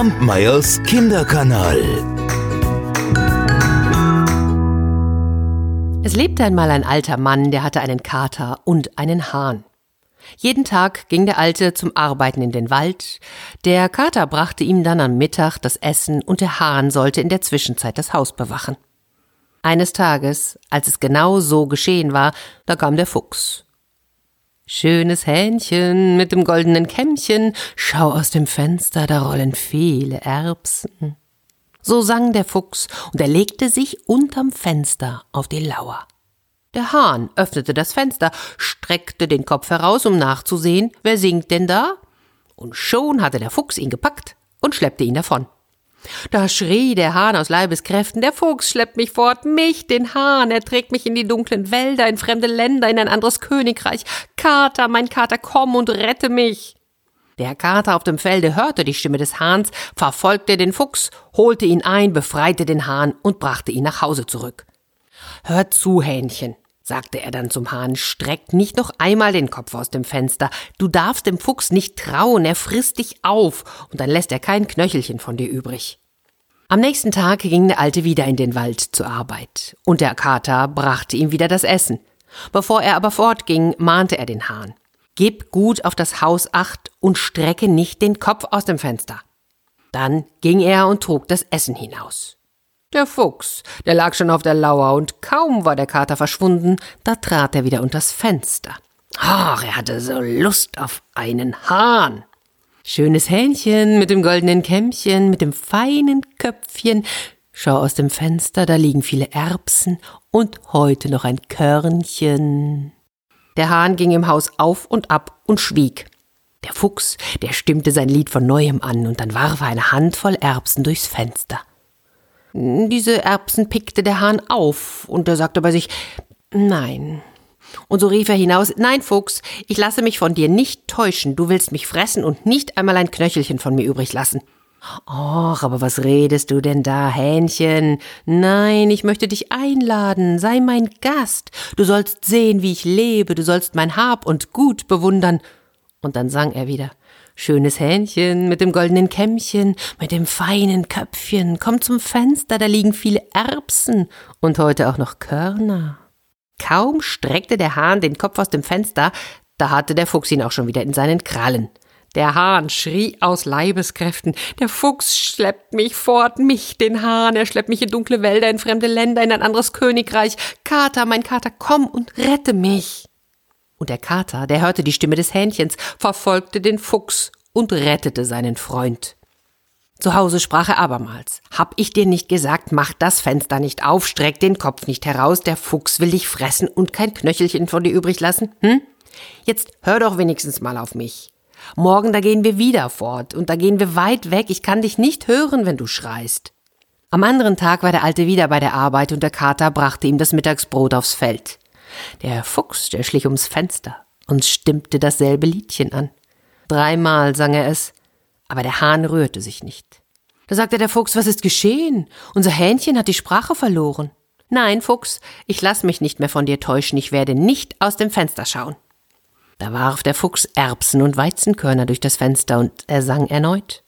Kampmeyers Kinderkanal. Es lebte einmal ein alter Mann, der hatte einen Kater und einen Hahn. Jeden Tag ging der Alte zum Arbeiten in den Wald, der Kater brachte ihm dann am Mittag das Essen und der Hahn sollte in der Zwischenzeit das Haus bewachen. Eines Tages, als es genau so geschehen war, da kam der Fuchs. Schönes Hähnchen mit dem goldenen Kämmchen, schau aus dem Fenster, da rollen viele Erbsen. So sang der Fuchs, und er legte sich unterm Fenster auf die Lauer. Der Hahn öffnete das Fenster, streckte den Kopf heraus, um nachzusehen, wer singt denn da? Und schon hatte der Fuchs ihn gepackt und schleppte ihn davon. Da schrie der Hahn aus Leibeskräften, der Fuchs schleppt mich fort, mich, den Hahn, er trägt mich in die dunklen Wälder, in fremde Länder, in ein anderes Königreich. Kater, mein Kater, komm und rette mich. Der Kater auf dem Felde hörte die Stimme des Hahns, verfolgte den Fuchs, holte ihn ein, befreite den Hahn und brachte ihn nach Hause zurück. Hör zu, Hähnchen, sagte er dann zum Hahn, streck nicht noch einmal den Kopf aus dem Fenster. Du darfst dem Fuchs nicht trauen, er frisst dich auf, und dann lässt er kein Knöchelchen von dir übrig. Am nächsten Tag ging der Alte wieder in den Wald zur Arbeit, und der Kater brachte ihm wieder das Essen. Bevor er aber fortging, mahnte er den Hahn. Gib gut auf das Haus acht und strecke nicht den Kopf aus dem Fenster. Dann ging er und trug das Essen hinaus. Der Fuchs, der lag schon auf der Lauer, und kaum war der Kater verschwunden, da trat er wieder unters Fenster. Ach, er hatte so Lust auf einen Hahn. Schönes Hähnchen mit dem goldenen Kämmchen, mit dem feinen Köpfchen. Schau aus dem Fenster, da liegen viele Erbsen und heute noch ein Körnchen. Der Hahn ging im Haus auf und ab und schwieg. Der Fuchs, der stimmte sein Lied von neuem an, und dann warf er eine Handvoll Erbsen durchs Fenster. Diese Erbsen pickte der Hahn auf, und er sagte bei sich Nein. Und so rief er hinaus Nein, Fuchs, ich lasse mich von dir nicht täuschen, du willst mich fressen und nicht einmal ein Knöchelchen von mir übrig lassen. Och, aber was redest du denn da, Hähnchen? Nein, ich möchte dich einladen, sei mein Gast. Du sollst sehen, wie ich lebe, du sollst mein Hab und Gut bewundern. Und dann sang er wieder. Schönes Hähnchen mit dem goldenen Kämmchen, mit dem feinen Köpfchen, komm zum Fenster, da liegen viele Erbsen und heute auch noch Körner. Kaum streckte der Hahn den Kopf aus dem Fenster, da hatte der Fuchs ihn auch schon wieder in seinen Krallen. Der Hahn schrie aus Leibeskräften. Der Fuchs schleppt mich fort, mich, den Hahn, er schleppt mich in dunkle Wälder, in fremde Länder, in ein anderes Königreich. Kater, mein Kater, komm und rette mich. Und der Kater, der hörte die Stimme des Hähnchens, verfolgte den Fuchs und rettete seinen Freund. Zu Hause sprach er abermals. Hab ich dir nicht gesagt, mach das Fenster nicht auf, streck den Kopf nicht heraus, der Fuchs will dich fressen und kein Knöchelchen von dir übrig lassen, hm? Jetzt hör doch wenigstens mal auf mich. Morgen da gehen wir wieder fort, und da gehen wir weit weg, ich kann dich nicht hören, wenn du schreist. Am anderen Tag war der Alte wieder bei der Arbeit, und der Kater brachte ihm das Mittagsbrot aufs Feld. Der Fuchs, der schlich ums Fenster und stimmte dasselbe Liedchen an. Dreimal sang er es, aber der Hahn rührte sich nicht. Da sagte der Fuchs, was ist geschehen? Unser Hähnchen hat die Sprache verloren. Nein, Fuchs, ich lass mich nicht mehr von dir täuschen, ich werde nicht aus dem Fenster schauen. Da warf der Fuchs Erbsen und Weizenkörner durch das Fenster und er sang erneut.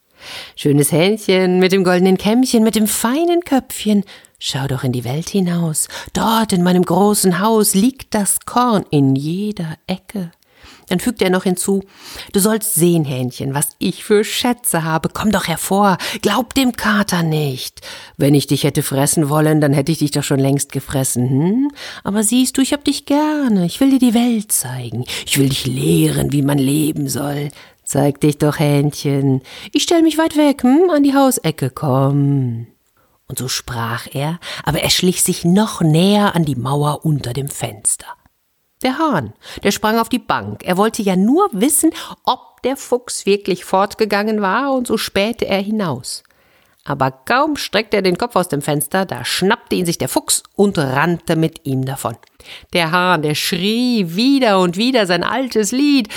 Schönes Hähnchen mit dem goldenen Kämmchen, mit dem feinen Köpfchen, Schau doch in die Welt hinaus. Dort in meinem großen Haus liegt das Korn in jeder Ecke. Dann fügt er noch hinzu, du sollst sehen, Hähnchen, was ich für Schätze habe. Komm doch hervor, glaub dem Kater nicht. Wenn ich dich hätte fressen wollen, dann hätte ich dich doch schon längst gefressen, hm? Aber siehst du, ich hab dich gerne. Ich will dir die Welt zeigen. Ich will dich lehren, wie man leben soll. Zeig dich doch, Hähnchen. Ich stell mich weit weg, hm? An die Hausecke, komm. Und so sprach er, aber er schlich sich noch näher an die Mauer unter dem Fenster. Der Hahn, der sprang auf die Bank. Er wollte ja nur wissen, ob der Fuchs wirklich fortgegangen war, und so spähte er hinaus. Aber kaum streckte er den Kopf aus dem Fenster, da schnappte ihn sich der Fuchs und rannte mit ihm davon. Der Hahn, der schrie wieder und wieder sein altes Lied,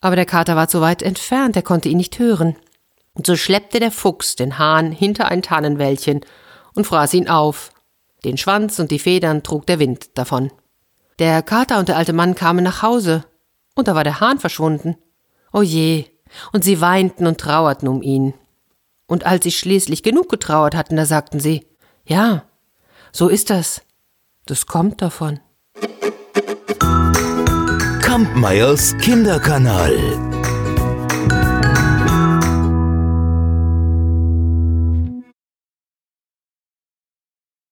aber der Kater war zu weit entfernt, er konnte ihn nicht hören. Und so schleppte der Fuchs den Hahn hinter ein Tannenwäldchen und fraß ihn auf. Den Schwanz und die Federn trug der Wind davon. Der Kater und der alte Mann kamen nach Hause, und da war der Hahn verschwunden. O je, und sie weinten und trauerten um ihn. Und als sie schließlich genug getrauert hatten, da sagten sie, ja, so ist das. Das kommt davon. Kampmeyers Kinderkanal.